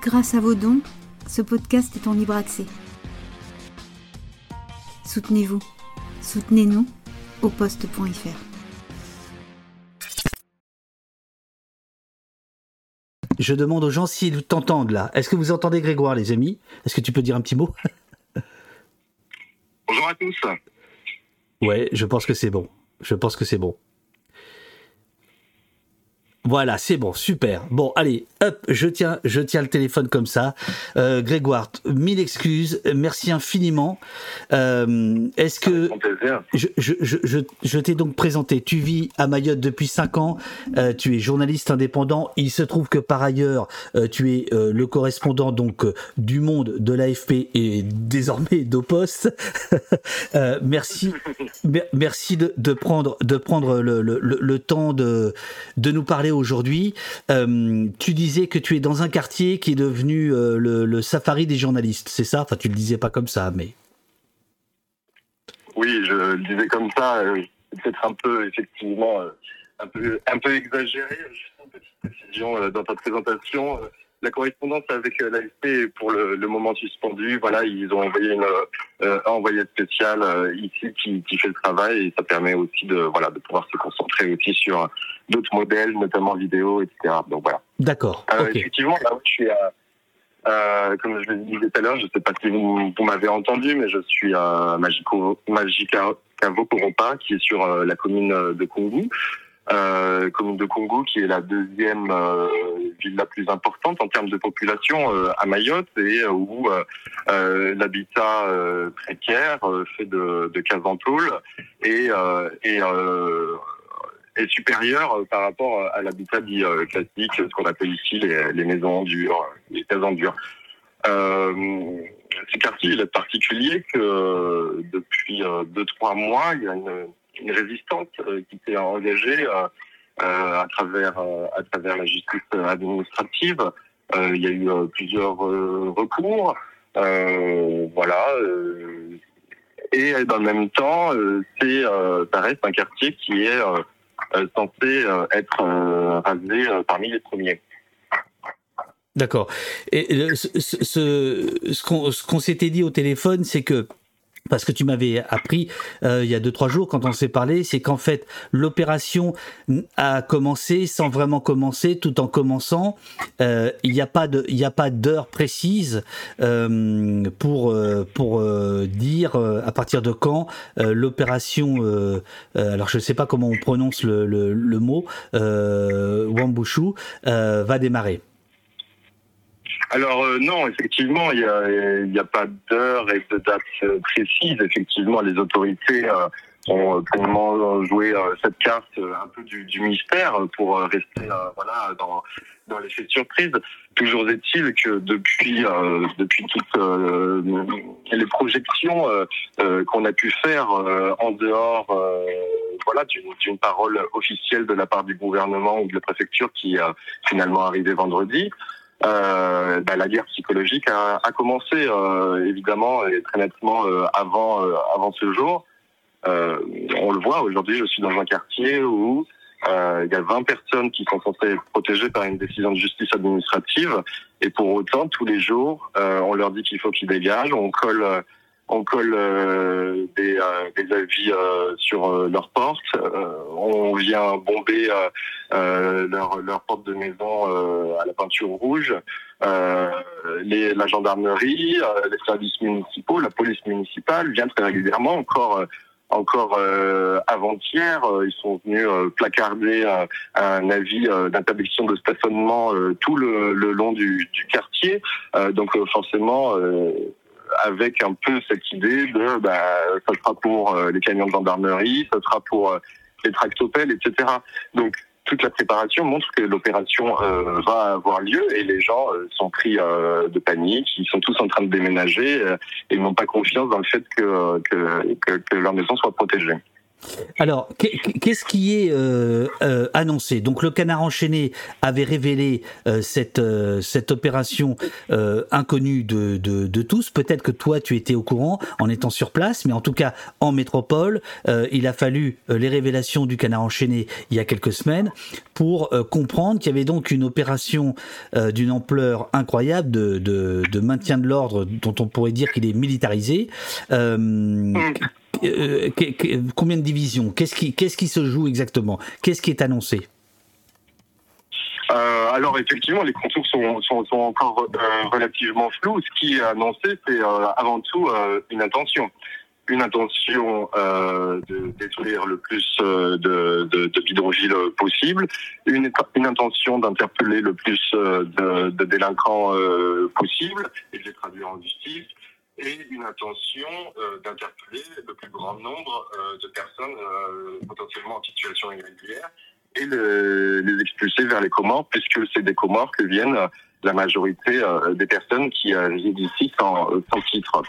Grâce à vos dons, ce podcast est en libre accès. Soutenez-vous. Soutenez-nous au poste.fr. Je demande aux gens s'ils t'entendent là. Est-ce que vous entendez Grégoire, les amis? Est-ce que tu peux dire un petit mot? Bonjour à tous. Ouais, je pense que c'est bon. Je pense que c'est bon. Voilà, c'est bon, super. Bon, allez, hop, je tiens, je tiens le téléphone comme ça. Euh, Grégoire, mille excuses, merci infiniment. Euh, Est-ce que je, je, je, je t'ai donc présenté Tu vis à Mayotte depuis 5 ans. Euh, tu es journaliste indépendant. Il se trouve que par ailleurs, euh, tu es euh, le correspondant donc euh, du Monde, de l'AFP et désormais d'Opost. euh, merci, merci de, de, prendre de prendre le, le, le temps de de nous parler aujourd'hui. Euh, tu disais que tu es dans un quartier qui est devenu euh, le, safari des journalistes, c'est ça? Enfin, tu le disais pas comme ça, mais. Oui, je le disais comme ça. Euh, Peut-être un peu, effectivement, euh, un peu, exagéré. Juste une petite précision dans ta présentation. La correspondance avec l'AFP est pour le, moment suspendu. Voilà, ils ont envoyé un envoyé spécial ici qui, qui fait le travail et ça permet aussi de voilà de pouvoir se concentrer aussi sur d'autres modèles, notamment vidéo, etc. Donc voilà. D'accord. Euh, okay. Effectivement, là où je suis euh, comme je le disais tout à l'heure, je ne sais pas si vous, vous m'avez entendu, mais je suis à Magico, Magicavo Coropa, qui est sur euh, la commune de Congo. Euh, commune de Congo, qui est la deuxième euh, ville la plus importante en termes de population euh, à Mayotte, et où l'habitat précaire fait de, de en tôle et, et est supérieur par rapport à l'habitat dit classique, ce qu'on appelle ici les, maisons en dur, les cases en dur. Euh, ce quartier est particulier que depuis deux trois mois, il y a une, résistance qui s'est engagée euh, à travers à travers la justice administrative. il y a eu plusieurs recours, voilà. et dans le même temps, c'est ça reste un quartier qui est censé être rasé parmi les premiers. D'accord. Et ce, ce, ce qu'on qu s'était dit au téléphone, c'est que parce que tu m'avais appris euh, il y a deux trois jours quand on s'est parlé, c'est qu'en fait l'opération a commencé sans vraiment commencer, tout en commençant. Euh, il n'y a pas de il n'y a pas d'heure précise euh, pour pour dire à partir de quand l'opération. alors je ne sais pas comment on prononce le, le, le mot Wambushu va démarrer. Alors euh, non, effectivement, il n'y a, y a, pas d'heure et de date précise. Effectivement, les autorités euh, ont joué euh, cette carte un peu du, du mystère pour rester voilà dans dans l'effet de surprise. Toujours est-il que depuis euh, depuis toutes euh, les projections euh, qu'on a pu faire en dehors voilà d'une parole officielle de la part du gouvernement ou de la préfecture qui a finalement arrivé vendredi, euh, bah, la guerre psychologique a, a commencé euh, évidemment et très nettement euh, avant euh, avant ce jour. on le voit aujourd'hui, je suis dans un quartier où il y a 20 personnes qui sont censées être protégées par une décision de justice administrative et pour autant tous les jours on leur dit qu'il faut qu'ils dégagent, on colle on colle euh, des, euh, des, avis euh, sur leurs portes, on vient bomber leur, leur porte de maison à la peinture rouge, les, la gendarmerie, les services municipaux, la police municipale vient très régulièrement encore encore euh, avant-hier, euh, ils sont venus euh, placarder un avis d'interdiction de stationnement tout le, le, long du, du quartier. donc forcément, avec un peu cette idée de bah, ça sera pour euh, les camions de gendarmerie, ça sera pour euh, les tractopelles, etc. Donc toute la préparation montre que l'opération euh, va avoir lieu et les gens euh, sont pris euh, de panique, ils sont tous en train de déménager et n'ont pas confiance dans le fait que, que, que, que leur maison soit protégée. Alors, qu'est-ce qui est euh, euh, annoncé? Donc, le canard enchaîné avait révélé euh, cette, cette opération inconnue de, de, tous. Peut-être que toi, tu étais au courant en étant sur place, mais en tout cas, en métropole, il a fallu les révélations du canard enchaîné il y a quelques semaines pour comprendre qu'il y avait donc une opération d'une ampleur incroyable de, de, de maintien de l'ordre dont on pourrait dire qu'il est militarisé. Euh, combien de divisions? Qu'est-ce qui, se joue exactement? Qu'est-ce qui est annoncé? Euh, alors effectivement, les contours sont, encore euh, relativement flous. Ce qui est annoncé, c'est avant tout une intention. Une intention de détruire le plus de, de, de possible, une, une intention d'interpeller le plus de, de délinquants possible et de les traduire en justice, et une intention euh, d'interpeller le plus grand nombre euh, de personnes euh, potentiellement en situation irrégulière et les expulser vers les Comores, puisque c'est des Comores que viennent la majorité des personnes qui résident ici sans, sans titre.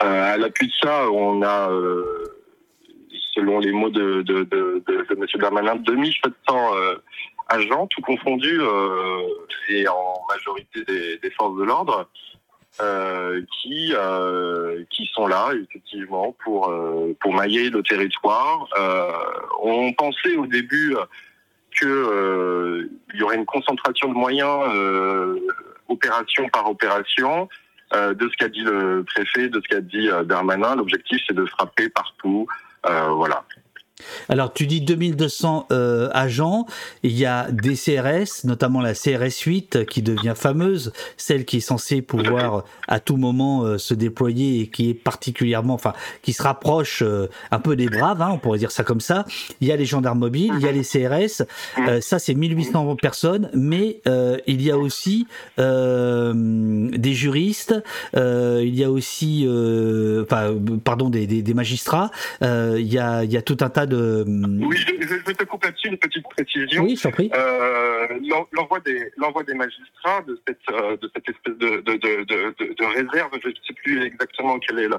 à l'appui de ça, on a, selon les mots de, M. Darmanin, 2700 agents, tout confondus, et en majorité des forces de l'ordre, euh, qui euh, qui sont là effectivement pour euh, pour mailler le territoire. Euh, on pensait au début que il y aurait une concentration de moyens opération par opération. de ce qu'a dit le préfet, de ce qu'a dit Darmanin, l'objectif c'est de frapper partout, voilà. Alors, tu dis 2200 euh, agents. Il y a des CRS, notamment la CRS 8, qui devient fameuse, celle qui est censée pouvoir à tout moment euh, se déployer et qui est particulièrement, enfin, qui se rapproche euh, un peu des braves, hein, on pourrait dire ça comme ça. Il y a les gendarmes mobiles, il y a les CRS. ça, c'est 1800 personnes, mais il y a aussi des juristes, il y a aussi, pardon, des magistrats. il y a, il y a tout un tas oui, je, je, te coupe là-dessus une petite précision. Oui, prie. Euh, l'envoi des, l'envoi des magistrats de cette, euh, de cette espèce de, de, de, de, réserve, je ne sais plus exactement quel est le,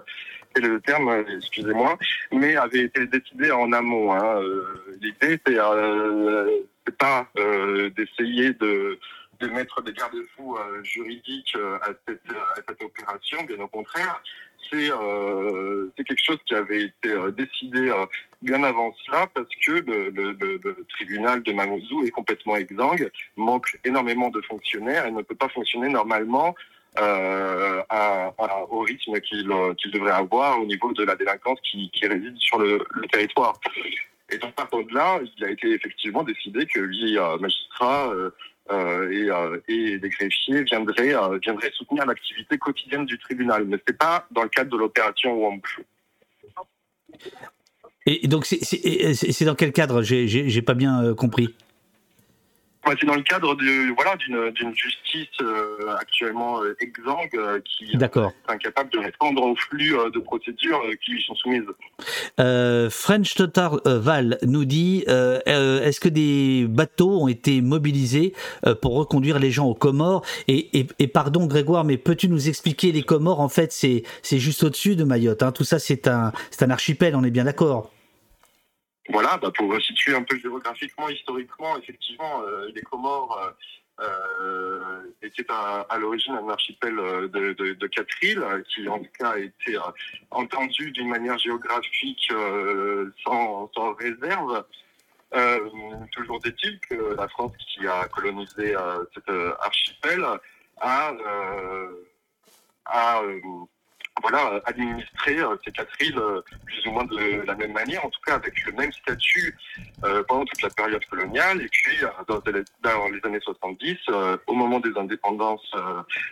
quel est le terme, excusez-moi, mais avait été décidé en amont. Hein. Euh, l'idée, c'est euh, pas euh, d'essayer de de mettre des garde-fous euh, juridiques à cette, à cette opération, bien au contraire, c'est euh, quelque chose qui avait été décidé bien avant cela parce que le, tribunal de Mamoudzou est complètement exsangue, manque énormément de fonctionnaires et ne peut pas fonctionner normalement euh, au rythme qu'il qu'il devrait avoir au niveau de la délinquance qui, réside sur le, territoire. Et donc, par contre, là, il a été effectivement décidé que magistrat, euh, euh, et, euh, et, les greffiers viendraient, euh, viendraient soutenir l'activité quotidienne du tribunal. Mais ce n'est pas dans le cadre de l'opération Wampu. Et donc, c'est dans quel cadre? J'ai pas bien compris c'est dans le cadre de, voilà, d'une justice euh, actuellement euh, exsangue euh, qui est incapable de répondre au flux de procédures qui lui sont soumises. French Total Val nous dit est-ce que des bateaux ont été mobilisés pour reconduire les gens aux Comores? Et, et, pardon Grégoire, mais peux-tu nous expliquer les Comores? En fait, c'est juste au-dessus de Mayotte. Hein. Tout ça, c'est un, un archipel, on est bien d'accord? Voilà, bah pour situer un peu géographiquement, historiquement, effectivement, euh, les Comores euh, euh étaient à, l'origine un archipel euh, de, de, de, quatre îles, qui en tout cas a été entendu d'une manière géographique sans, sans, réserve. toujours est-il que la France, qui a colonisé cet archipel, a, a voilà, administrer euh, ces quatre îles euh, plus ou moins de la même manière, en tout cas avec le même statut euh, pendant toute la période coloniale. Et puis, dans, les années 70, au moment des indépendances,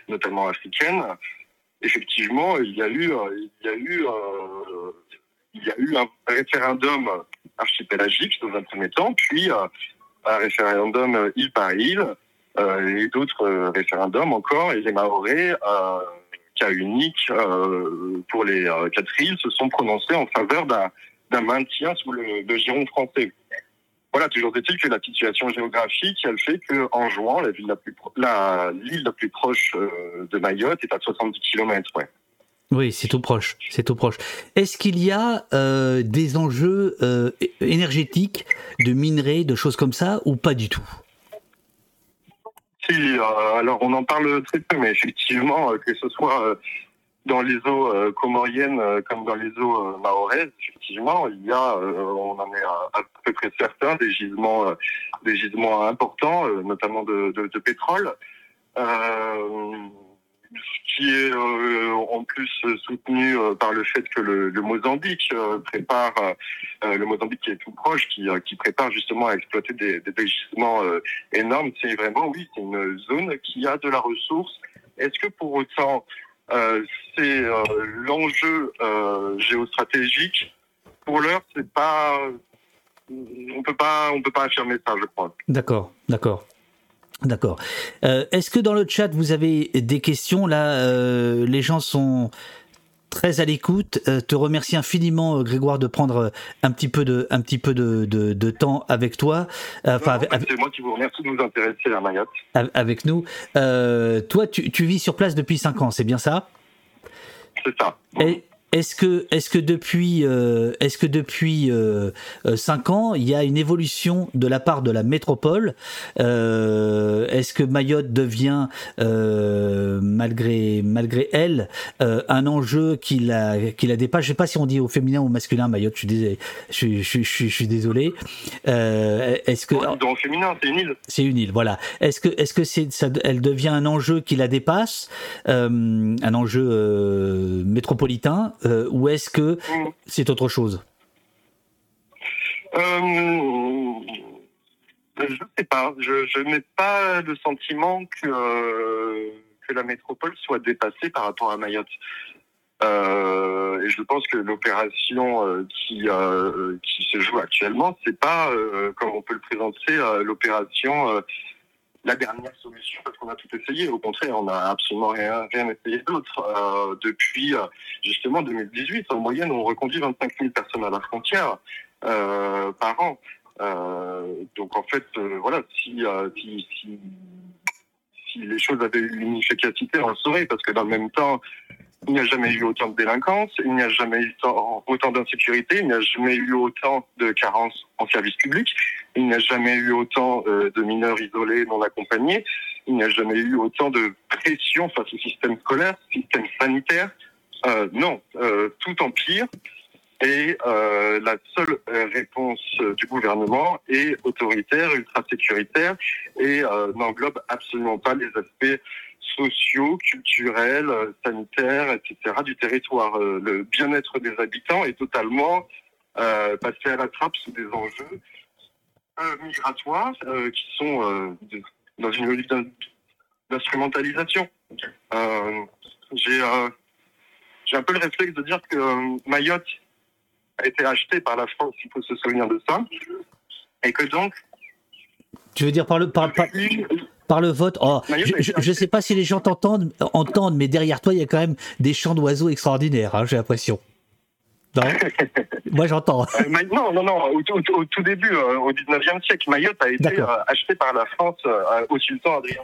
notamment africaines, effectivement, il y a eu, il y a eu, il y a eu un référendum archipélagique dans un premier temps, puis un référendum île par île, et d'autres référendums encore, et les Maoris unique euh, pour les euh, quatre îles se sont prononcés en faveur d'un maintien sous le, giron français. Voilà, toujours est-il que la situation géographique, elle fait que en jouant, la ville la plus la l'île la plus proche euh, de Mayotte est à 70 km. Ouais. Oui, c'est tout proche. C'est tout proche. Est-ce qu'il y a des enjeux énergétiques, de minerais, de choses comme ça, ou pas du tout? Si, alors on en parle très peu, mais effectivement, que ce soit dans les eaux euh, comoriennes euh, comme dans les eaux euh, mahoraises, effectivement, il y a, on en est à, peu près certain, des gisements, des gisements importants, notamment de, de, pétrole. Qui est en plus soutenu par le fait que le, Mozambique prépare, le Mozambique qui est tout proche, qui, prépare justement à exploiter des, des gisements énormes. C'est vraiment, oui, c'est une zone qui a de la ressource. Est-ce que pour autant euh, c'est euh, l'enjeu euh, géostratégique? Pour l'heure, c'est pas, on peut pas, on peut pas affirmer ça, je crois. D'accord, d'accord. D'accord. Est-ce que dans le chat vous avez des questions? Là, les gens sont très à l'écoute. Euh, te remercie infiniment, euh, Grégoire, de prendre euh, un petit peu de, un petit peu de, de, temps avec toi. Enfin, c'est moi qui vous remercie de nous intéresser à Mayotte. Avec nous. toi, tu, tu, vis sur place depuis 5 ans, c'est bien ça? C'est ça. Est-ce que, est-ce que depuis, euh, est-ce que depuis euh, euh, cinq ans, il y a une évolution de la part de la métropole? Est-ce que Mayotte devient, malgré malgré elle, un enjeu qui la qui la dépasse? Je sais pas si on dit au féminin ou au masculin Mayotte. Je suis désolé. Je, je, je, je suis désolé. est-ce que dans le féminin, c'est une île. C'est une île, voilà. Est-ce que est-ce que c'est ça, elle devient un enjeu qui la dépasse, un enjeu métropolitain? Euh, ou est-ce que mm. c'est autre chose euh, Je ne sais pas. Je, n'ai pas le sentiment que, que la métropole soit dépassée par rapport à Mayotte. Euh, et je pense que l'opération qui qui se joue actuellement, c'est pas comme on peut le présenter l'opération la dernière solution parce qu'on a tout essayé. Au contraire, on n'a absolument rien, rien essayé d'autre. Euh, depuis euh, justement 2018, en moyenne, on reconduit 25 000 personnes à la frontière euh, par an. donc en fait, voilà, si, si, si, les choses avaient une efficacité, on le saurait, parce que dans le même temps, il n'y a jamais eu autant de délinquance, il n'y a jamais eu autant d'insécurité, il n'y a jamais eu autant de carences en service public, il n'y a jamais eu autant euh, de mineurs isolés non accompagnés, il n'y a jamais eu autant de pression face au système scolaire, système sanitaire. Euh, non, euh, tout empire. Et la seule réponse du gouvernement est autoritaire, ultra-sécuritaire et n'englobe absolument pas les aspects sociaux, culturels, sanitaires, etc. du territoire. Le bien-être des habitants est totalement passé à la trappe sous des enjeux euh, migratoires euh, qui sont euh, dans une logique d'instrumentalisation. j'ai j'ai un peu le réflexe de dire que Mayotte a été acheté par la France, il faut se souvenir de ça, et que donc... Tu veux dire par le, par, par, le vote oh, Je ne sais pas si les gens t'entendent, entendent, mais derrière toi, il y a quand même des chants d'oiseaux extraordinaires, hein, j'ai l'impression. Moi, j'entends. Euh, non, non, non. Au, tout début, euh, au 19e siècle, Mayotte a été euh, achetée par la France au sultan Adrien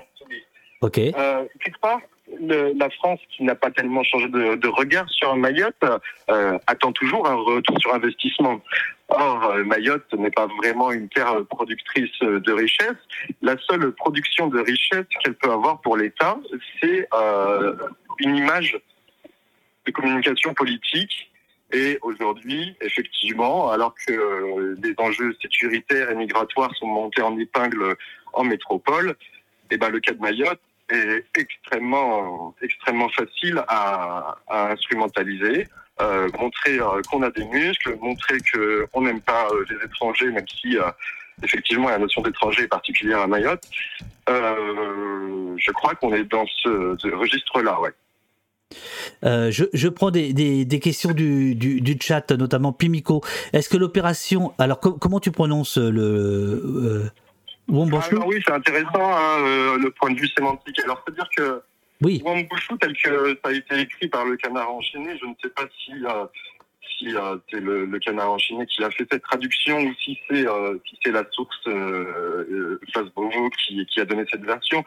Ok. quelque part, la France, qui n'a pas tellement changé de, regard sur Mayotte, attend toujours un retour sur investissement. Or, Mayotte n'est pas vraiment une terre productrice de richesse. La seule production de richesse qu'elle peut avoir pour l'État, c'est une image de communication politique et aujourd'hui, effectivement, alors que euh, les enjeux sécuritaires et migratoires sont montés en épingle en métropole, eh ben, le cas de Mayotte est extrêmement, extrêmement facile à, instrumentaliser. Euh, montrer euh, qu'on a des muscles, montrer qu'on n'aime pas les étrangers, même si effectivement la notion d'étranger est particulière à Mayotte. je crois qu'on est dans ce, registre-là, ouais. Euh, je, prends des, questions du, chat, notamment Pimico. Est-ce que l'opération. Alors, comment tu prononces le. Euh, oui, c'est intéressant, hein, euh, le point de vue sémantique. Alors, c'est-à-dire que. Oui. Wambushu, tel que ça a été écrit par le canard enchaîné, je ne sais pas si, si c'est le, canard enchaîné qui a fait cette traduction ou si c'est si c'est la source euh, qui, qui a donné cette version.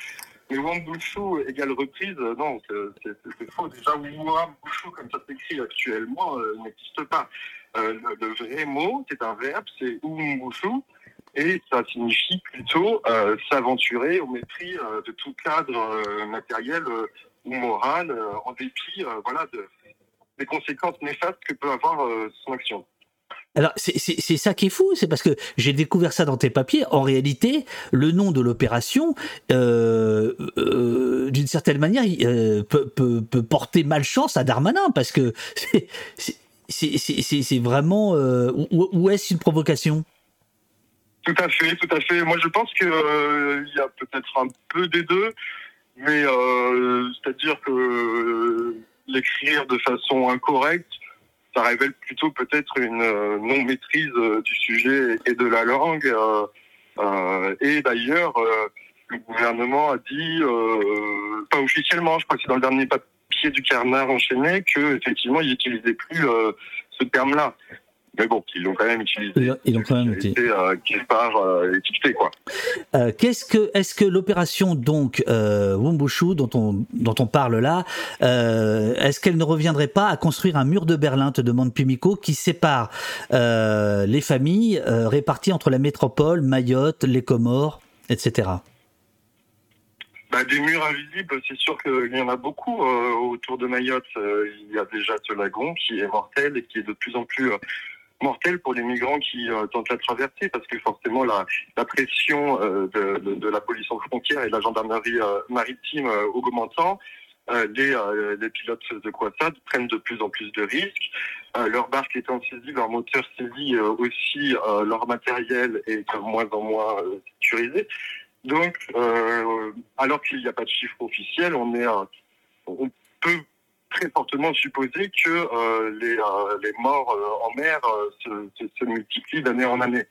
Mais Wambushu égale reprise, non, c'est faux. Déjà, Wambushu, comme ça s'écrit actuellement, n'existe pas. le, vrai mot, c'est un verbe, c'est Umbushu, et ça signifie plutôt s'aventurer au mépris de tout cadre matériel ou moral, en dépit voilà, de, des conséquences néfastes que peut avoir son action. Alors, c'est ça qui est fou, c'est parce que j'ai découvert ça dans tes papiers. En réalité, le nom de l'opération, euh, euh, d'une certaine manière, euh, peut, porter malchance à Darmanin, parce que c'est vraiment. ou, est-ce une provocation? Tout à fait, tout à fait. Moi, je pense qu'il y a peut-être un peu des deux, mais c'est-à-dire que l'écrire de façon incorrecte, ça révèle plutôt peut-être une euh, non-maîtrise euh, du sujet et de la langue. Euh, et d'ailleurs, le gouvernement a dit, pas officiellement, je crois que c'est dans le dernier papier du Carnard enchaîné, qu'effectivement, il n'utilisait plus ce terme-là. Mais bon, ils l'ont quand même utilisé. Ils l'ont quand même utilisé. Euh, part euh, étiqueté, quoi. Euh, qu'est-ce que, est-ce que l'opération donc euh, Wumbushu dont on dont on parle là, euh, est-ce qu'elle ne reviendrait pas à construire un mur de Berlin, te demande Pimico, qui sépare les familles réparties entre la métropole, Mayotte, les Comores, etc. Bah, des murs invisibles, c'est sûr qu'il y en a beaucoup autour de Mayotte. il y a déjà ce lagon qui est mortel et qui est de plus en plus mortel pour les migrants qui euh, tentent la traversée, parce que forcément la, la pression euh, de, de, de, la police en frontière et de la gendarmerie euh, maritime augmentant, les, les, pilotes de Quassad prennent de plus en plus de risques. leur barque étant saisie, leur moteur saisi aussi, leur matériel est de moins en moins sécurisé. Donc, alors qu'il n'y a pas de chiffre officiel, on est, on peut très fortement supposer que euh, les, euh, les, morts euh, en mer se, se, multiplient d'année en année.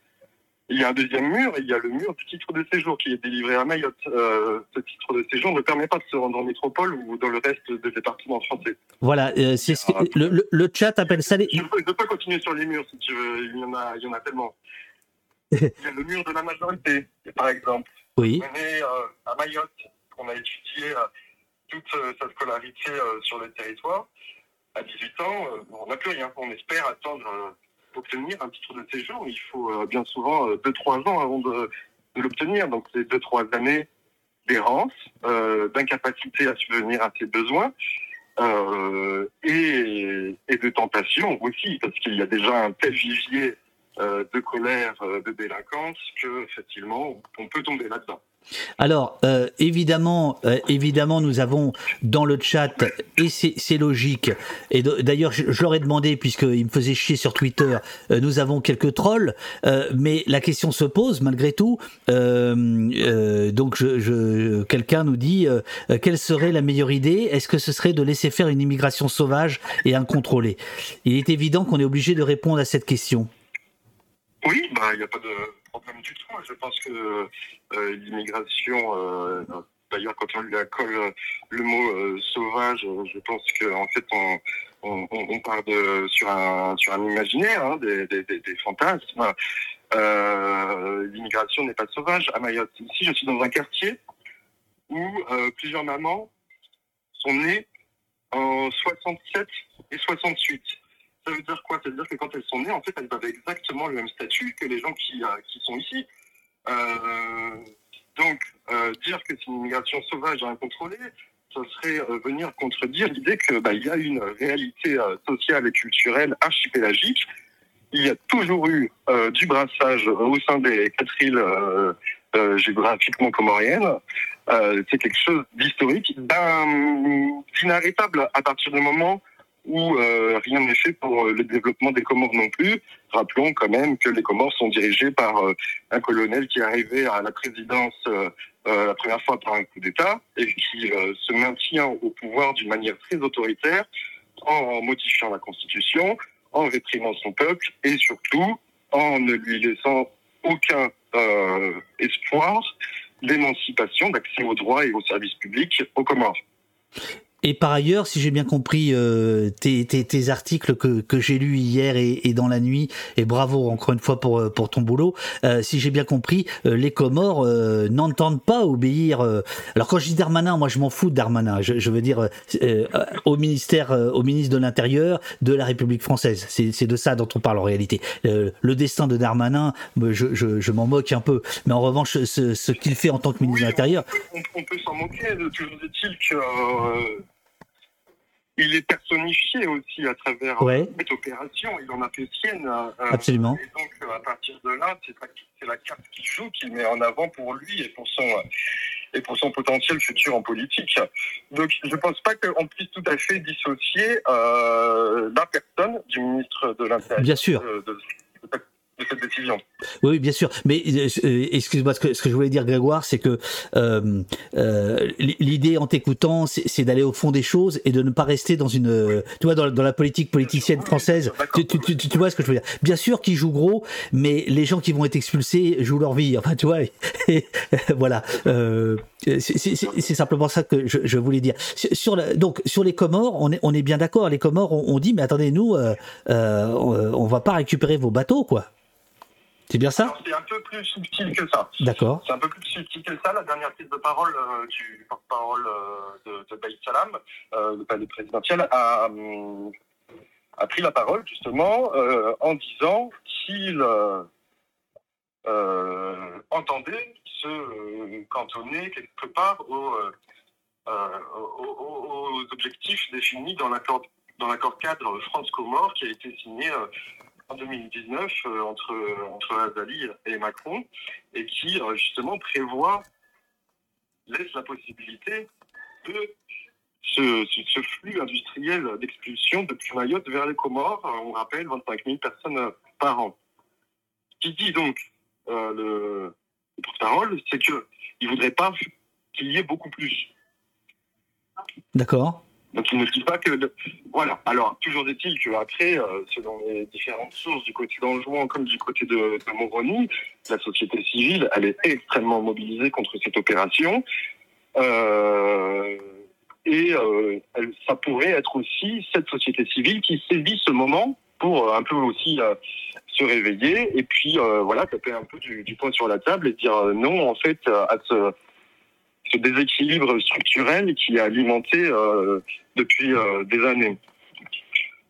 Il y a un deuxième mur, il y a le mur du titre de séjour qui est délivré à Mayotte. ce titre de séjour ne permet pas de se rendre en métropole ou dans le reste des départements français. Voilà, c'est ce que, le, le, chat appelle ça les... Je ne peux, pas continuer sur les murs si tu veux, il y en a, il y en a tellement. il y a le mur de la majorité, par exemple. Oui. On est à Mayotte, qu'on a étudié toute euh, sa scolarité euh, sur le territoire. À 18 ans, euh, on n'a plus rien. On espère attendre obtenir un titre de séjour. Il faut bien souvent 2-3 ans avant de, l'obtenir. Donc c'est 2-3 années d'errance, d'incapacité à subvenir à ses besoins. et, de tentation aussi, parce qu'il y a déjà un tel vivier de colère, de délinquance, que effectivement, on peut tomber là-dedans. Alors, euh, évidemment, euh, évidemment, nous avons dans le chat, et c'est logique, et d'ailleurs, je, leur ai demandé, puisqu'ils me faisaient chier sur Twitter, euh, nous avons quelques trolls, mais la question se pose malgré tout. donc, quelqu'un nous dit, quelle serait la meilleure idée? Est-ce que ce serait de laisser faire une immigration sauvage et incontrôlée? Il est évident qu'on est obligé de répondre à cette question. Oui, bah, il n'y a pas de du tout. Je pense que euh, l'immigration, euh, d'ailleurs, quand on lui accole le mot euh, sauvage, je pense qu'en fait, on, on, part de, sur, un, sur un imaginaire, hein, des, des, des, fantasmes. l'immigration n'est pas sauvage. À Mayotte, ici, je suis dans un quartier où plusieurs mamans sont nées en 67 et 68 ça veut dire quoi? Ça veut dire que quand elles sont nées, en fait, elles avaient exactement le même statut que les gens qui, euh, qui sont ici. Euh, donc, euh, dire que c'est une immigration sauvage et incontrôlée, ce serait venir contredire l'idée qu'il bah, y a une réalité sociale et culturelle archipélagique. Il y a toujours eu du brassage au sein des quatre îles géographiquement comoriennes. c'est quelque chose d'historique, d'inarrêtable à partir du moment euh, rien n'est fait pour euh, le développement des Comores non plus. Rappelons quand même que les Comores sont dirigés par euh, un colonel qui est arrivé à la présidence la première fois par un coup d'État et qui se maintient au pouvoir d'une manière très autoritaire en modifiant la Constitution, en réprimant son peuple et surtout en ne lui laissant aucun espoir d'émancipation, d'accès aux droits et aux services publics aux Comores. Et par ailleurs, si j'ai bien compris euh, tes, tes, tes, articles que, que j'ai lus hier et, et, dans la nuit, et bravo encore une fois pour, euh, pour ton boulot, euh, si j'ai bien compris, euh, les Comores euh, n'entendent pas obéir. alors quand je dis Darmanin, moi je m'en fous de Darmanin. Je, je veux dire au ministère, au ministre de l'Intérieur de la République française. C'est de ça dont on parle en réalité. le destin de Darmanin, je, je, je m'en moque un peu. Mais en revanche, ce, ce qu'il fait en tant que ministre oui, de l'Intérieur... On, on, peut s'en moquer. Toujours est-il que il est personnifié aussi à travers ouais. cette opération. Il en a fait sienne. Euh, Absolument. Et donc, à partir de là, c'est la carte qu'il joue, qu'il met en avant pour lui et pour son et pour son potentiel futur en politique. Donc, je ne pense pas qu'on puisse tout à fait dissocier euh, la personne du ministre de l'Intérieur. Bien sûr. De, de, de, de cette décision. Oui, bien sûr. Mais euh, excuse-moi, ce que, ce que je voulais dire, Grégoire, c'est que euh, euh, l'idée en t'écoutant, c'est d'aller au fond des choses et de ne pas rester dans une, tu vois, dans, dans la politique politicienne française. Tu, tu, tu, tu, vois ce que je veux dire Bien sûr qu'ils jouent gros, mais les gens qui vont être expulsés jouent leur vie. Enfin, tu vois. Et, voilà. Euh, c'est simplement ça que je, je voulais dire. Sur la, donc sur les Comores, on est on est bien d'accord. Les Comores, on, on, dit, mais attendez, nous, euh, euh, on va pas récupérer vos bateaux, quoi. C'est bien ça C'est un peu plus subtil que ça. D'accord. C'est un peu plus subtil que ça. La dernière prise de parole euh, du porte-parole euh, de, de Baïd Salam, euh, le palais présidentiel, a, a, pris la parole justement en disant qu'il entendait se cantonner quelque part aux, aux, aux objectifs définis dans l'accord dans l'accord cadre France-Comore qui a été signé en 2019 euh, entre, entre Azali et Macron et qui euh, justement prévoit, laisse la possibilité de ce, ce, flux industriel d'expulsion depuis Mayotte vers les Comores. On rappelle 25 000 personnes par an. Ce qui dit donc euh, le, le porte-parole, c'est qu'il ne voudrait pas qu'il y ait beaucoup plus. D'accord. Donc il ne dit pas que... Voilà. Alors, toujours est-il qu'après, euh, selon les différentes sources du côté d'Anjouan comme du côté de, de Moroni, la société civile, elle est extrêmement mobilisée contre cette opération. Euh, et euh, ça pourrait être aussi cette société civile qui saisit ce moment pour un peu aussi euh, se réveiller et puis euh, voilà taper un peu du, du poing sur la table et dire non en fait à ce ce déséquilibre structurel qui est alimenté euh, depuis euh, des années.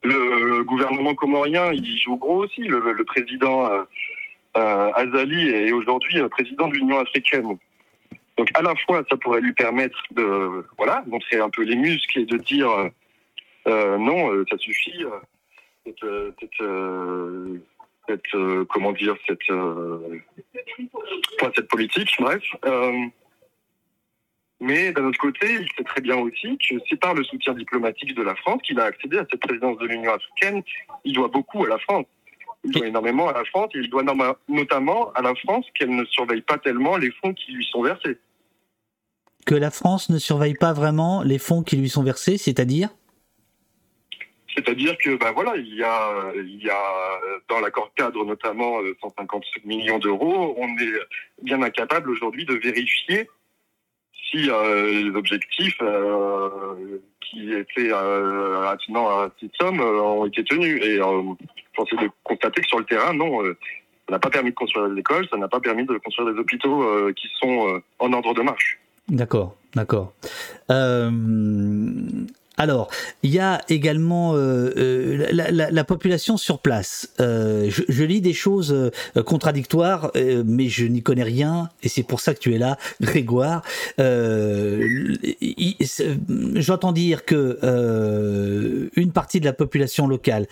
Le gouvernement comorien, il joue gros aussi. Le, président euh, Azali est aujourd'hui président de l'Union africaine. Donc à la fois, ça pourrait lui permettre de montrer un peu les muscles et de dire non, ça suffit. Cette comment dire cette cette politique, bref. Mais d'un autre côté, il sait très bien aussi que c'est par le soutien diplomatique de la France qu'il a accédé à cette présidence de l'Union africaine. Il doit beaucoup à la France. Il doit énormément à la France et il doit notamment à la France qu'elle ne surveille pas tellement les fonds qui lui sont versés. Que la France ne surveille pas vraiment les fonds qui lui sont versés, c'est-à-dire? C'est-à-dire que ben voilà, il y a il y a dans l'accord cadre notamment 150 millions d'euros, on est bien incapable aujourd'hui de vérifier si euh, les objectifs euh, qui étaient euh, à cette somme ont été tenus. Et force est de constater que sur le terrain, non, ça n'a pas permis de construire des écoles, ça n'a pas permis de construire des hôpitaux qui sont en ordre de marche. D'accord, d'accord. Alors, il y a également euh, euh, la, la, la, population sur place. Euh, je, lis des choses contradictoires, mais je n'y connais rien, et c'est pour ça que tu es là, Grégoire. J'entends dire que une partie de la population locale,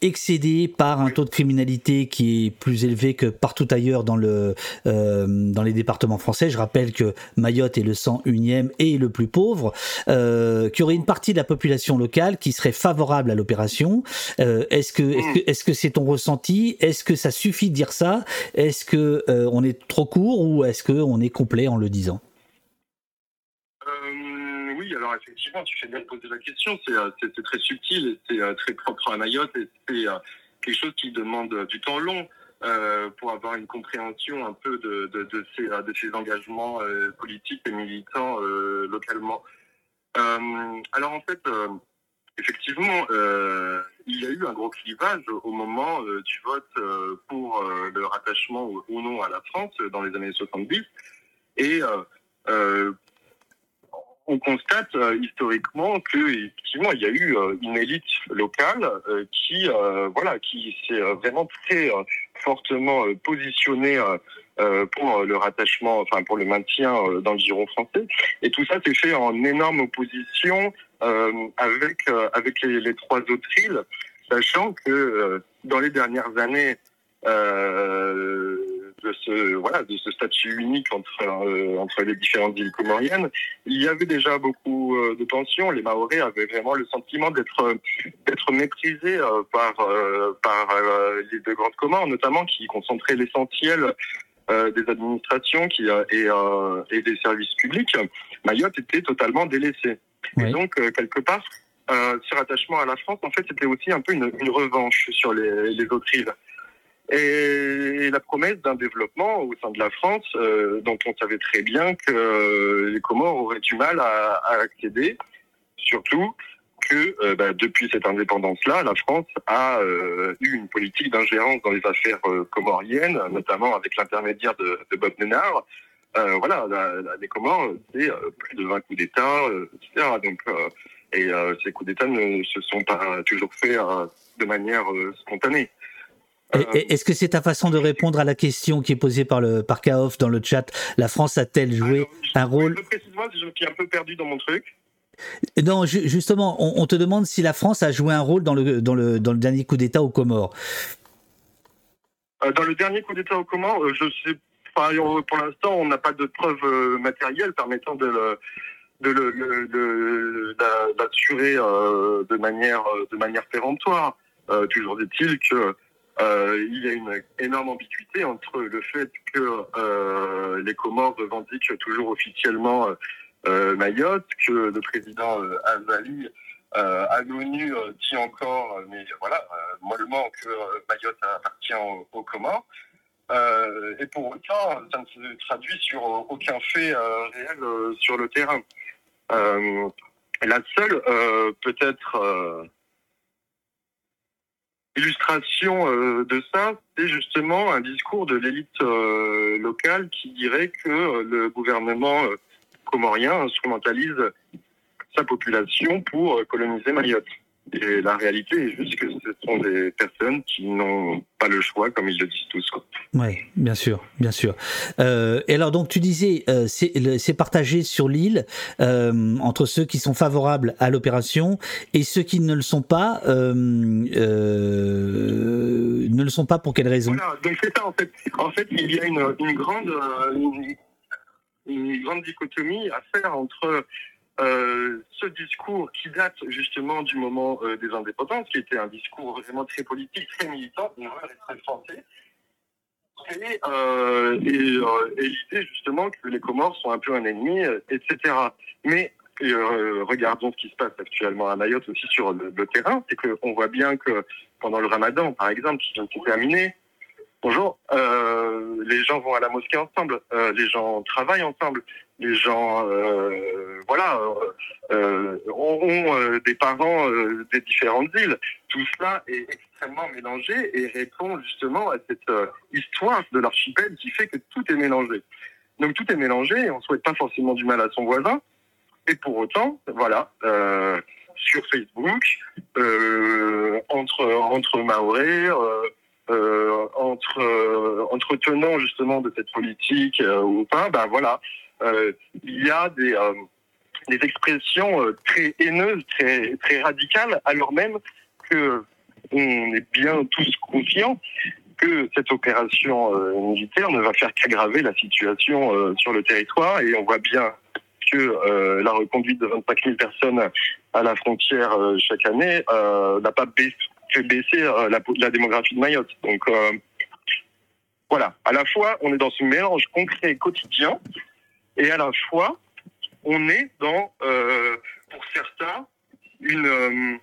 excédée par un taux de criminalité qui est plus élevé que partout ailleurs dans le dans les départements français. Je rappelle que Mayotte est le 101e et le plus pauvre, qu'il y aurait une partie de la population locale qui serait favorable à l'opération. Euh, est-ce que est-ce que c'est ton ressenti? Est-ce que ça suffit de dire ça? Est-ce que euh, on est trop court ou est-ce que on est complet en le disant? Euh, Oui, alors effectivement, tu fais bien de poser la question. C'est très subtil c'est très propre à Mayotte et c'est quelque chose qui demande du temps long. Pour avoir une compréhension un peu de, ces, engagements politiques et militants localement. Alors en fait, effectivement, il y a eu un gros clivage au moment du vote pour le rattachement ou non à la France dans les années 70. Et on constate euh, historiquement que effectivement il y a eu euh, une élite locale euh, qui voilà qui s'est vraiment très fortement positionnée pour le rattachement, enfin pour le maintien dans le giron français. Et tout ça s'est fait en énorme opposition avec avec les, trois autres îles, sachant que dans les dernières années de ce voilà de ce statut unique entre euh, entre les différentes îles comoriennes, il y avait déjà beaucoup euh, de tensions. Les Maoris avaient vraiment le sentiment d'être d'être méprisés euh, par par les deux grandes Comores, notamment qui concentraient l'essentiel des administrations qui, et, et des services publics. Mayotte était totalement délaissée. Et donc quelque part, ce rattachement à la France, en fait, c'était aussi un peu une, une revanche sur les, les autres îles et la promesse d'un développement au sein de la France euh, dont on savait très bien que euh, les Comores auraient du mal à, à accéder, surtout que euh, bah, depuis cette indépendance-là, la France a eu une politique d'ingérence dans les affaires comoriennes, notamment avec l'intermédiaire de, de, Bob Nenard. voilà, la, les Comores, c'est plus de 20 coups d'État, etc. Donc, et ces coups d'État ne se sont pas toujours faits de manière spontanée. Euh, est-ce que c'est ta façon de répondre à la question qui est posée par le par dans le chat? La France a-t-elle joué un rôle? Je suis un peu perdu dans mon truc. Non, justement, on, te demande si la France a joué un rôle dans le dans le dans le dernier coup d'État aux Comores. Euh, dans le dernier coup d'État aux Comores, euh, je sais pas. Pour l'instant, on n'a pas de preuves matérielles permettant de de d'assurer de manière de manière péremptoire. toujours est-il que euh, il y a une énorme ambiguïté entre le fait que euh, les Comores revendiquent toujours officiellement euh, Mayotte, que le président Azali à l'ONU dit encore, mais voilà, mollement que Mayotte appartient aux, Comores. et pour autant, ça ne se traduit sur aucun fait réel sur le terrain. la seule, peut-être illustration euh, de ça, c'est justement un discours de l'élite euh, locale qui dirait que euh, le gouvernement comorien instrumentalise sa population pour coloniser Mayotte. Et la réalité est juste que ce sont des personnes qui n'ont pas le choix, comme ils le disent tous. Oui, bien sûr, bien sûr. Euh, et alors, donc, tu disais, euh, c'est partagé sur l'île euh, entre ceux qui sont favorables à l'opération et ceux qui ne le sont pas. Euh, ne le sont pas pour quelles raisons Voilà, donc c'est ça, en fait. En fait, il y a une, une grande, une, une grande dichotomie à faire entre euh, ce discours qui date justement du moment euh, des indépendances, qui était un discours vraiment très politique, très militant, très français, et, euh, et, l'idée justement que les Comores sont un peu un ennemi, etc. Mais regardons ce qui se passe actuellement à Mayotte aussi sur le, terrain, c'est qu'on voit bien que pendant le ramadan, par exemple, qui vient de se terminer, Bonjour. Euh, les gens vont à la mosquée ensemble. Euh, les gens travaillent ensemble. Les gens, euh, voilà, euh, ont des parents des différentes îles. Tout cela est extrêmement mélangé et répond justement à cette histoire de l'archipel qui fait que tout est mélangé. Donc tout est mélangé et on souhaite pas forcément du mal à son voisin. Et pour autant, voilà, sur Facebook, entre entre Maoré. Euh, euh, entretenant justement de cette politique euh, ou pas, ben voilà, il y a des des expressions très haineuses, très radicales, alors même que on est bien tous conscients que cette opération militaire ne va faire qu'aggraver la situation sur le territoire et on voit bien que la reconduite de 25 000 personnes à la frontière chaque année n'a pas fait baisser euh, la, la, démographie de Mayotte. Donc euh, voilà, à la fois on est dans ce mélange concret quotidien et à la fois on est dans, euh, pour certains, une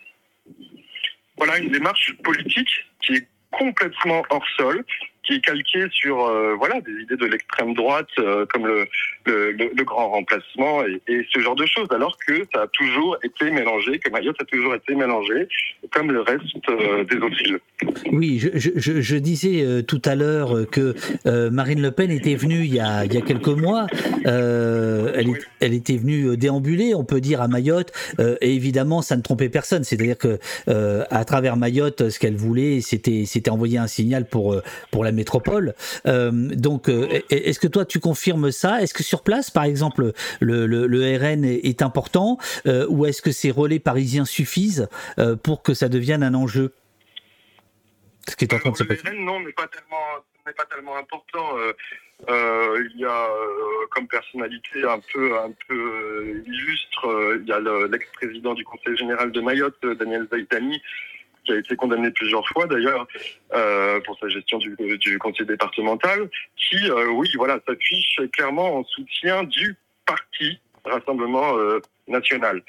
voilà une démarche politique qui est complètement hors sol, qui est calqué sur euh, voilà des idées de l'extrême droite euh, comme le, le, grand remplacement et, ce genre de choses, alors que ça a toujours été mélangé, que Mayotte a toujours été mélangé comme le reste euh, des autres îles. Oui, je disais tout à l'heure que Marine Le Pen était venue il y a, il y a quelques mois, elle, elle, était venue déambuler, on peut dire, à Mayotte, et évidemment ça ne trompait personne, c'est-à-dire que à travers Mayotte, ce qu'elle voulait, c'était c'était envoyer un signal pour pour la métropole. Euh, donc, euh, est-ce que toi tu confirmes ça? Est-ce que sur place, par exemple, le, le, RN est, important euh, ou est-ce que ces relais parisiens suffisent pour que ça devienne un enjeu? Ce qui est en train de se passer. Le RN, non, n'est pas tellement, pas tellement important. il y a comme personnalité un peu, un peu illustre, il y a l'ex-président du Conseil général de Mayotte, Daniel Zaitani, qui a été condamné plusieurs fois d'ailleurs euh, pour sa gestion du, du conseil départemental, qui, euh, oui, voilà, s'affiche clairement en soutien du parti Rassemblement euh, National.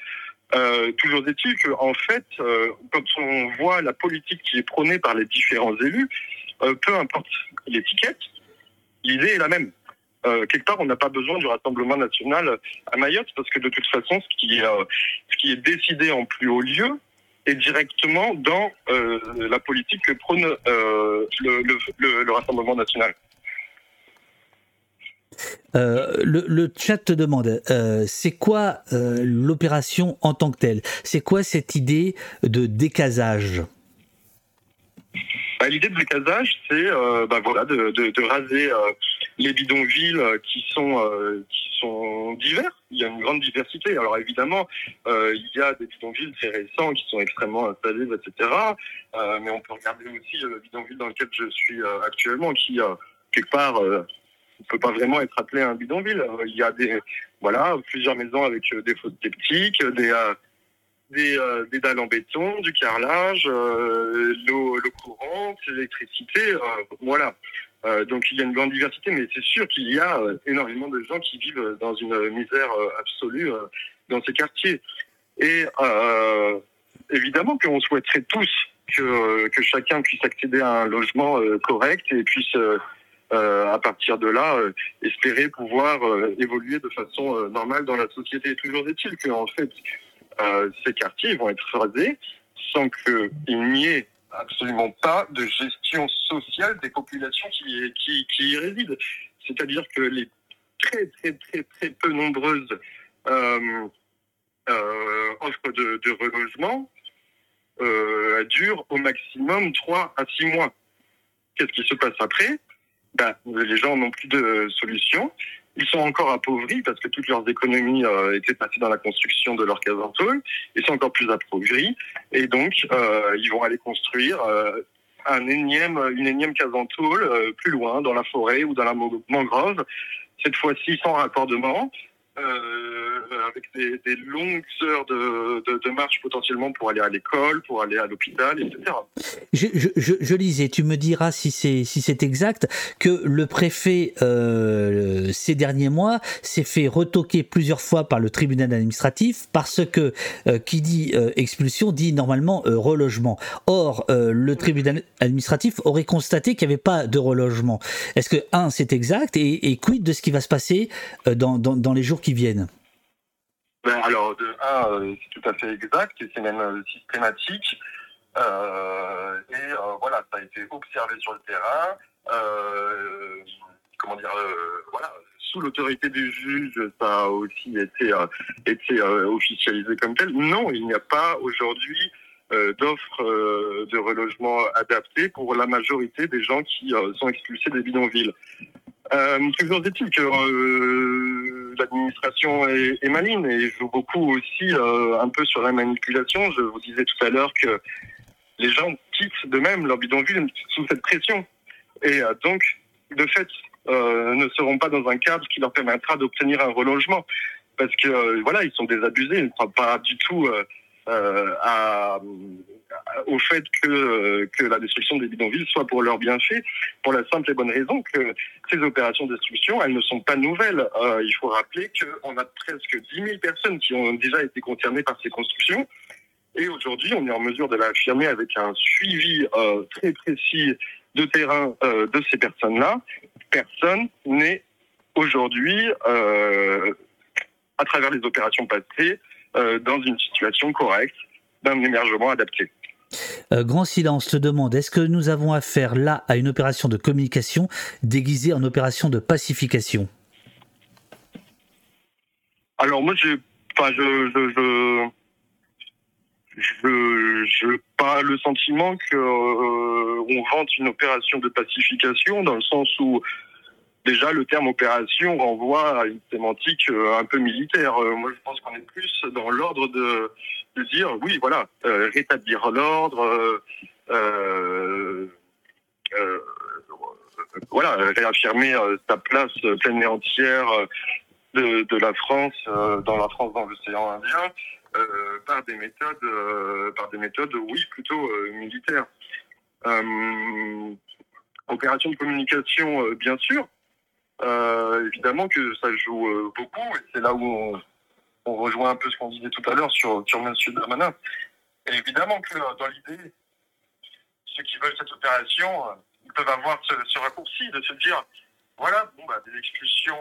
Toujours est-il qu'en fait, quand on voit la politique qui est prônée par les différents élus, peu importe l'étiquette, l'idée est la même. quelque part, on n'a pas besoin du Rassemblement national à Mayotte parce que de toute façon, ce qui est décidé en plus haut lieu, et directement dans euh, la politique que prône euh, le, Rassemblement national. Euh, le, chat te demande, c'est quoi l'opération en tant que telle? C'est quoi cette idée de décasage? Bah, L'idée de décasage, c'est bah, voilà, de, raser les bidonvilles qui sont, qui sont divers. Il y a une grande diversité. Alors évidemment, euh, il y a des bidonvilles très récents qui sont extrêmement installés, etc. Euh, mais on peut regarder aussi le bidonville dans lequel je suis euh, actuellement, qui quelque part ne peut pas vraiment être appelé un bidonville. Il y a des voilà plusieurs maisons avec des fausses sceptiques, des, des, dalles en béton, du carrelage, l'eau courante, l'électricité, voilà. Euh, donc il y a une grande diversité, mais c'est sûr qu'il y a euh, énormément de gens qui vivent dans une misère euh, absolue dans ces quartiers. Et évidemment qu'on souhaiterait tous que, que chacun puisse accéder à un logement correct et puisse à partir de là espérer pouvoir évoluer de façon normale dans la société. Toujours est-il qu'en fait ces quartiers vont être rasés sans qu'il n'y ait absolument pas de gestion sociale des populations qui, qui, qui y résident. C'est-à-dire que les très, très, très, très peu nombreuses euh, euh, offres de, relogement euh, durent au maximum 3 à 6 mois. Qu'est-ce qui se passe après? Ben, Les gens n'ont plus de solution. Ils sont encore appauvris parce que toutes leurs économies euh, étaient passées dans la construction de leurs cases. Ils sont encore plus appauvris. Et donc, euh, ils vont aller construire euh, un énième, une énième case en tôle plus loin, dans la forêt ou dans la mangrove. Cette fois-ci sans raccordement, euh, avec des, longues heures de, marche potentiellement pour aller à l'école, pour aller à l'hôpital, etc. Je, je, je, lisais, tu me diras si c'est si exact, que le préfet euh, ces derniers mois s'est fait retoquer plusieurs fois par le tribunal administratif parce que euh, qui dit expulsion dit normalement relogement. Or, le tribunal administratif aurait constaté qu'il n'y avait pas de relogement. Est-ce que un c'est exact et, et, quid de ce qui va se passer dans, dans, dans les jours qui viennent ben Alors, de un, euh, c'est tout à fait exact c'est même euh, systématique. Euh, et voilà, ça a été observé sur le terrain. comment dire, voilà, sous l'autorité du juge, ça a aussi été, été officialisé comme tel. Non, il n'y a pas aujourd'hui d'offres de relogement adaptées pour la majorité des gens qui sont expulsés des bidonvilles. Toujours est-il que l'administration est, est, maligne et joue beaucoup aussi euh, un peu sur la manipulation. Je vous disais tout à l'heure que les gens quittent de même leur bidonville sous cette pression. Et euh, donc, de fait, euh, ne seront pas dans un cadre qui leur permettra d'obtenir un relogement. Parce que, voilà, ils sont désabusés, ils ne croient pas du tout à, au fait que, que la destruction des bidonvilles soit pour leur bienfait, pour la simple et bonne raison que ces opérations de destruction, elles ne sont pas nouvelles. Euh, il faut rappeler qu'on a presque 10 000 personnes qui ont déjà été concernées par ces constructions. Et aujourd'hui, on est en mesure de l'affirmer avec un suivi euh, très précis de terrain de ces personnes-là, personne n'est aujourd'hui, à travers les opérations passées, dans une situation correcte d'un émergement adapté. Grand Silence se demande est-ce que nous avons affaire là à une opération de communication déguisée en opération de pacification? Alors moi, je, enfin, je, je, je, je, pas le sentiment que euh, on vante une opération de pacification dans le sens où déjà le terme opération renvoie à une sémantique euh, un peu militaire. Euh, moi, je pense qu'on est plus dans l'ordre de, dire oui, voilà, rétablir l'ordre. voilà, réaffirmer sa place pleine et entière de, de la France dans la France dans l'océan Indien. Euh, par des méthodes, euh, par des méthodes, oui, plutôt euh, militaires. opération de communication, bien sûr. Évidemment que ça joue beaucoup, et c'est là où on, rejoint un peu ce qu'on disait tout à l'heure sur, sur M. Darmanin. Évidemment que dans l'idée, ceux qui veulent cette opération, ils peuvent avoir ce, raccourci de se dire, voilà, bon, bah, des expulsions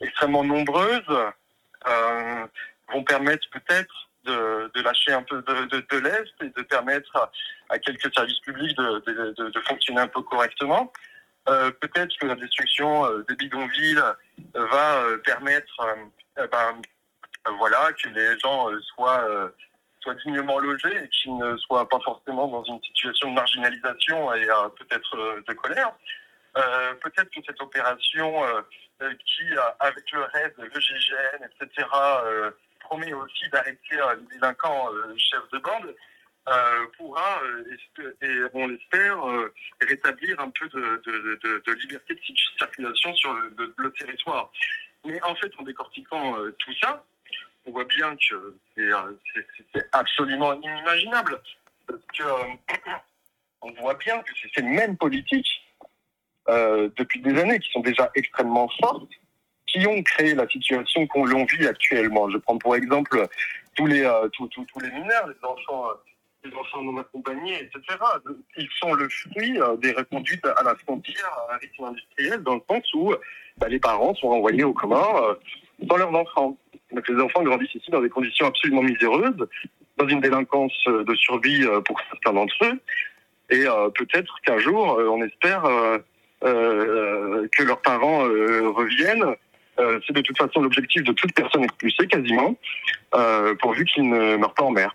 extrêmement nombreuses, vont permettre peut-être de, lâcher un peu de, l'Est et de permettre à, quelques services publics de fonctionner un peu correctement. Euh, peut-être que la destruction euh, des bidonvilles euh, va permettre ben, voilà, que les gens soient, dignement logés et qu'ils ne soient pas forcément dans une situation de marginalisation et peut-être de colère. peut-être que cette opération qui, avec le RAID, le GIGN, etc., promet aussi d'arrêter les délinquants chefs de bande, euh, pourra, euh, et on l'espère, rétablir un peu de, liberté de circulation sur le, territoire. Mais en fait, en décortiquant tout ça, on voit bien que c'est absolument inimaginable. On voit bien que c'est ces mêmes politiques depuis des années qui sont déjà extrêmement fortes qui ont créé la situation qu'on l'on vit actuellement. Je prends pour exemple tous les, euh, tous, les mineurs, les enfants, euh, les enfants non accompagnés, etc. Ils sont le fruit euh, des reconduites à la frontière à un rythme industriel, dans le sens où bah, les parents sont renvoyés au commun sans leurs enfants. Donc les enfants grandissent ici dans des conditions absolument miséreuses, dans une délinquance de survie pour certains d'entre eux. Et peut-être qu'un jour, on espère que leurs parents reviennent euh, c'est de toute façon l'objectif de toute personne expulsée quasiment, euh, pourvu qu'il ne meure pas en mer.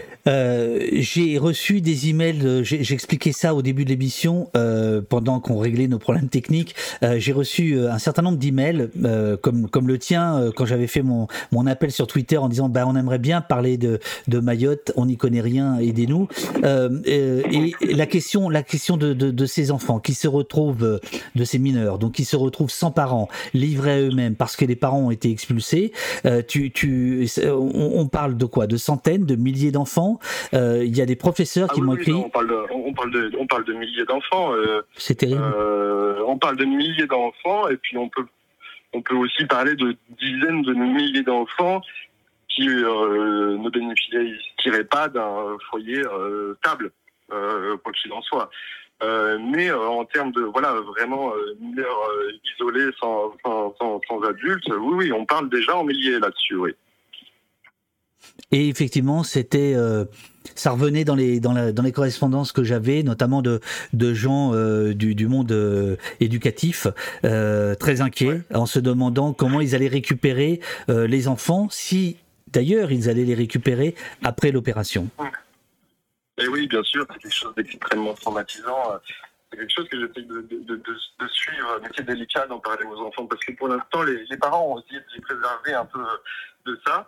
Euh, j'ai reçu des emails, j'expliquais ça au début de l'émission, euh, pendant qu'on réglait nos problèmes techniques. Euh, j'ai reçu un certain nombre d'emails, comme, comme le tien, quand j'avais fait mon, mon appel sur Twitter en disant bah, on aimerait bien parler de, de Mayotte, on n'y connaît rien, aidez-nous. et la question, la question de, de, ces enfants qui se retrouvent, de ces mineurs, donc qui se retrouvent sans parents, livrés à eux-mêmes parce que les parents ont été expulsés, tu, tu, on parle de quoi? De centaines, de milliers d'enfants? Euh, il y a des professeurs qui ah m'ont écrit. on, parle de, on, parle de, on parle de milliers d'enfants. Euh, c'est terrible. Euh, on parle de milliers d'enfants et puis on peut, on peut aussi parler de dizaines de milliers d'enfants qui ne bénéficieraient pas d'un foyer stable, quoi qu'il en soit. mais en termes de voilà vraiment mineurs isolés sans, sans, sans, sans, adultes, oui, oui, on parle déjà en milliers là-dessus, oui. Et effectivement, c'était, euh, ça revenait dans les dans, la, dans les correspondances que j'avais, notamment de de gens euh, du, du monde euh, éducatif, très inquiets, en se demandant comment ils allaient récupérer les enfants, si d'ailleurs ils allaient les récupérer après l'opération. Et oui, bien sûr, c'est quelque chose d'extrêmement traumatisant. C'est quelque chose que j'essaie de, de, de, de, suivre, mais c'est délicat d'en parler aux enfants parce que pour l'instant, les, les parents ont essayé de les préserver un peu de ça.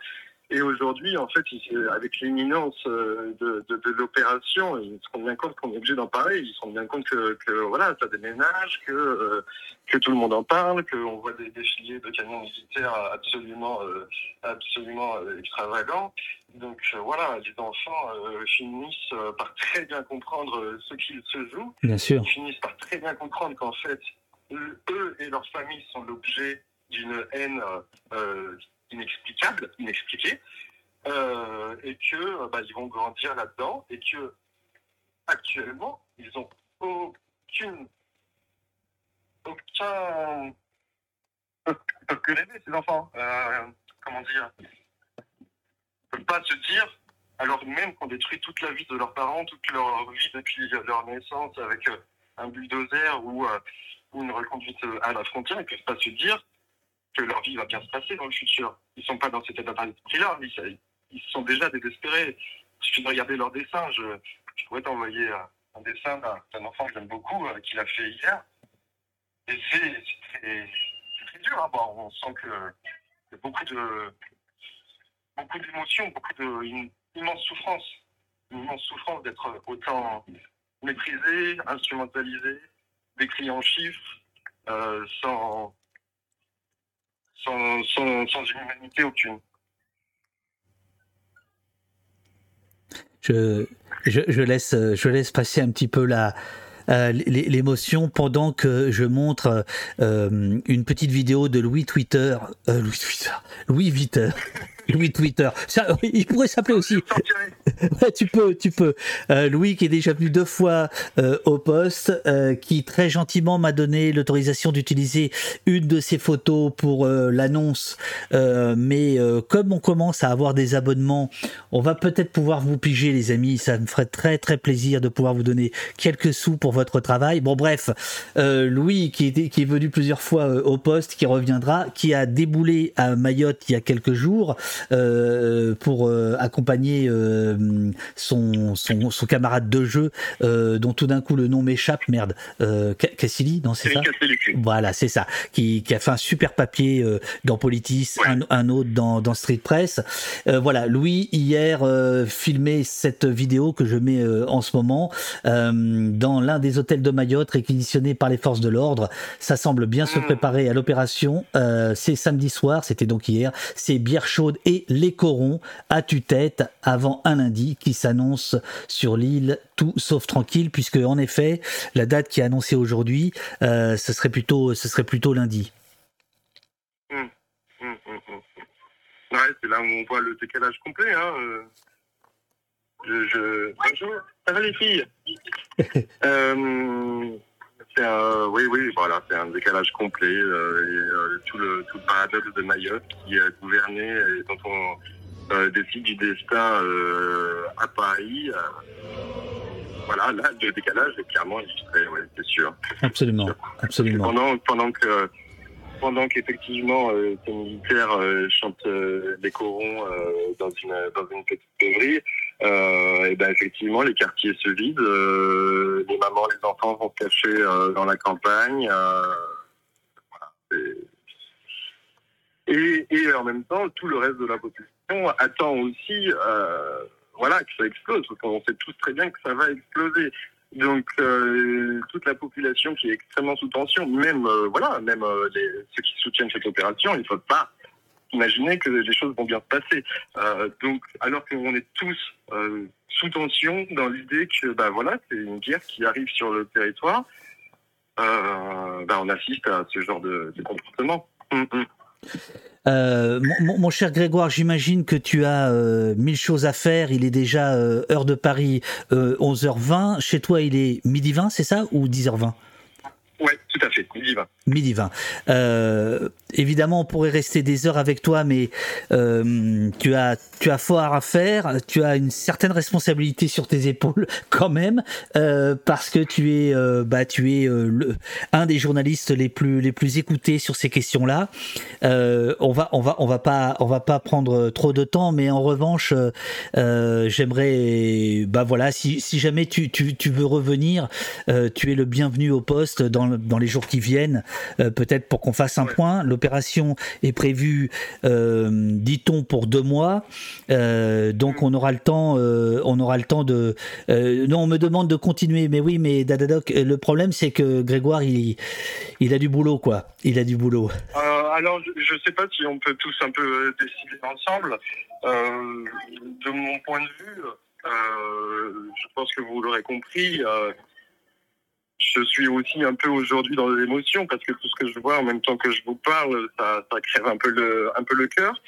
Et aujourd'hui, en fait, avec l'imminence euh, de, de, de l'opération, ils se rendent bien compte qu'on est obligé d'en parler. Ils se rendent bien compte que, que voilà, ça déménage, que, euh, que tout le monde en parle, qu'on voit des défilés de camions militaires absolument, euh, absolument extravagants. Donc voilà, les enfants finissent par très bien comprendre ce qu'il se joue. Bien sûr. Ils finissent par très bien comprendre qu'en fait, eux et leurs familles sont l'objet d'une haine inexplicable, inexpliqué, euh, et que bah, ils vont grandir là-dedans, et que actuellement, ils n'ont aucune, aucun, ils ces enfants. Euh, comment dire Ils peuvent pas se dire, alors même qu'on détruit toute la vie de leurs parents, toute leur vie depuis leur naissance avec euh, un bulldozer ou, euh, une reconduite à la frontière, ils peuvent pas se dire que leur vie va bien se passer dans le futur. Ils sont pas dans cet état d'esprit-là. Ils, ils sont déjà désespérés. Il suffit de regarder leurs dessins. Je, pourrais t'envoyer un dessin d'un enfant que j'aime beaucoup, euh, qu'il a fait hier. Et c'est très, dur à voir. On sent qu'il y a beaucoup de beaucoup d'émotions, beaucoup de une immense souffrance, une immense souffrance d'être autant méprisé, instrumentalisé, décrit en chiffres, euh, sans, sans, sans, une humanité aucune. Je, je, je, laisse, je laisse passer un petit peu la, euh, l'émotion pendant que je montre euh, une petite vidéo de Louis Twitter, euh, Louis Twitter, Louis Viter, Louis Twitter. Ça, il pourrait s'appeler aussi. ouais, tu peux, tu peux. Euh, Louis qui est déjà venu deux fois euh, au poste, euh, qui très gentiment m'a donné l'autorisation d'utiliser une de ses photos pour l'annonce. Mais comme on commence à avoir des abonnements, on va peut-être pouvoir vous piger, les amis. Ça me ferait très très plaisir de pouvoir vous donner quelques sous pour votre travail. Bon, bref, Louis qui est, qui est venu plusieurs fois au poste, qui reviendra, qui a déboulé à Mayotte il y a quelques jours. Euh, pour euh, accompagner euh, son, son, son, camarade de jeu, dont tout d'un coup le nom m'échappe, merde, Cassili, non c'est ça Voilà, c'est ça, qui, qui, a fait un super papier dans Politis, un, un, autre dans, dans Street Press. voilà, Louis hier filmait cette vidéo que je mets en ce moment dans l'un des hôtels de Mayotte réquisitionné par les forces de l'ordre. Ça semble bien se hmm. préparer à l'opération. c'est samedi soir, c'était donc hier. C'est bière chaude et les corons à tue-tête avant un lundi qui s'annonce sur l'île tout sauf tranquille puisque en effet la date qui est annoncée aujourd'hui euh, ce serait plutôt ce serait plutôt lundi. Hum, hum, hum, ouais, c'est là où on voit le décalage complet. Hein. Euh. Je, je... Bonjour, ça va les filles? Euh, oui, oui, voilà, c'est un décalage complet. Euh, et, euh, tout, le, tout le paradoxe de Mayotte qui est gouverné et dont on euh, décide du destin euh, à Paris. Euh, voilà, là, le décalage est clairement illustré, ouais, c'est sûr. Absolument, absolument. Pendant, pendant que pendant qu'effectivement euh, ces militaires euh, chantent euh, des corons dans une dans une petite février, et ben effectivement les quartiers se vident, les mamans, les enfants vont se cacher dans la campagne. Et, en même temps, tout le reste de la population attend aussi, voilà, que ça explose, parce qu'on sait tous très bien que ça va exploser. Donc euh, toute la population qui est extrêmement sous tension, même euh, voilà, même euh, ceux qui soutiennent cette opération, il ne faut pas imaginer que les choses vont bien se passer. Euh, donc alors qu'on est tous euh, sous tension dans l'idée que bah voilà, c'est une guerre qui arrive sur le territoire, bah, on assiste à ce genre de, comportement. Hum, hum. Euh, mon, cher Grégoire, j'imagine que tu as euh, mille choses à faire. Il est déjà euh, heure de Paris, 11h20. Chez toi, il est midi 20, c'est ça Ou 10h20 Ouais, tout à fait, midi 20. Midi 20. Euh, évidemment, on pourrait rester des heures avec toi, mais euh, tu as tu as fort à faire, tu as une certaine responsabilité sur tes épaules quand même, euh, parce que tu es bah tu es le, un des journalistes les plus les plus écoutés sur ces questions-là. On va on va on va pas va pas prendre trop de temps, mais en revanche, j'aimerais bah voilà si si jamais tu tu, tu veux revenir, tu es le bienvenu au poste dans dans les jours qui viennent, peut-être pour qu'on fasse un point. L'opération est prévue, dit-on, pour deux mois. Euh, donc on aura le temps, euh, on aura le temps de. Euh, non, on me demande de continuer, mais oui, mais Dadadoc, le problème c'est que Grégoire, il, il a du boulot, quoi. Il a du boulot. alors, je ne sais pas si on peut tous un peu décider ensemble. de mon point de vue, je pense que vous l'aurez compris je suis aussi un peu aujourd'hui dans l'émotion parce que tout ce que je vois en même temps que je vous parle, ça, crève un peu le, cœur.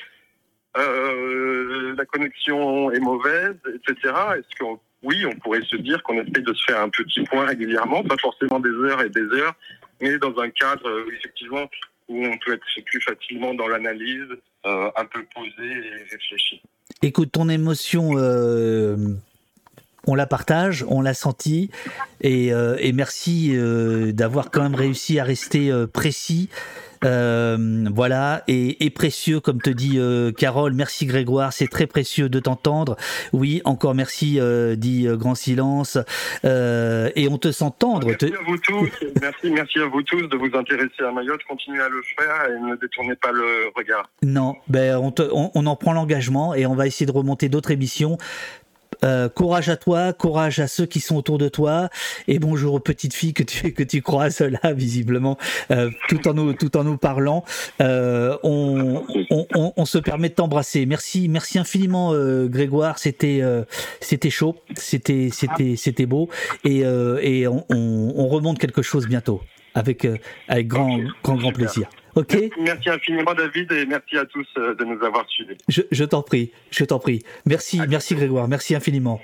Euh, la connexion est mauvaise, etc. Est-ce oui, on pourrait se dire qu'on essaie de se faire un petit point régulièrement, pas forcément des heures et des heures, mais dans un cadre effectivement où on peut être plus facilement dans l'analyse, un peu posé et réfléchi. Écoute, ton émotion on la partage, on l'a senti, et, euh, merci euh, d'avoir quand même réussi à rester euh, précis. voilà, et, précieux, comme te dit Carole. Merci Grégoire, c'est très précieux de t'entendre. Oui, encore merci, dit Grand Silence. et on te sent tendre. Merci à vous tous. merci, merci à vous tous de vous intéresser à Mayotte. Continuez à le faire et ne détournez pas le regard. Non, ben on, on en prend l'engagement et on va essayer de remonter d'autres émissions euh, courage à toi, courage à ceux qui sont autour de toi, et bonjour aux petites filles que tu que tu croises là visiblement, euh, tout en nous tout en nous parlant. Euh, on, on, on, se permet de t'embrasser. Merci merci infiniment Grégoire. C'était c'était chaud, c'était c'était c'était beau, et et on, on, remonte quelque chose bientôt avec avec grand grand grand plaisir. Ok. Merci infiniment David et merci à tous euh, de nous avoir suivis. Je, je t'en prie, je t'en prie. Merci, merci Grégoire, merci infiniment.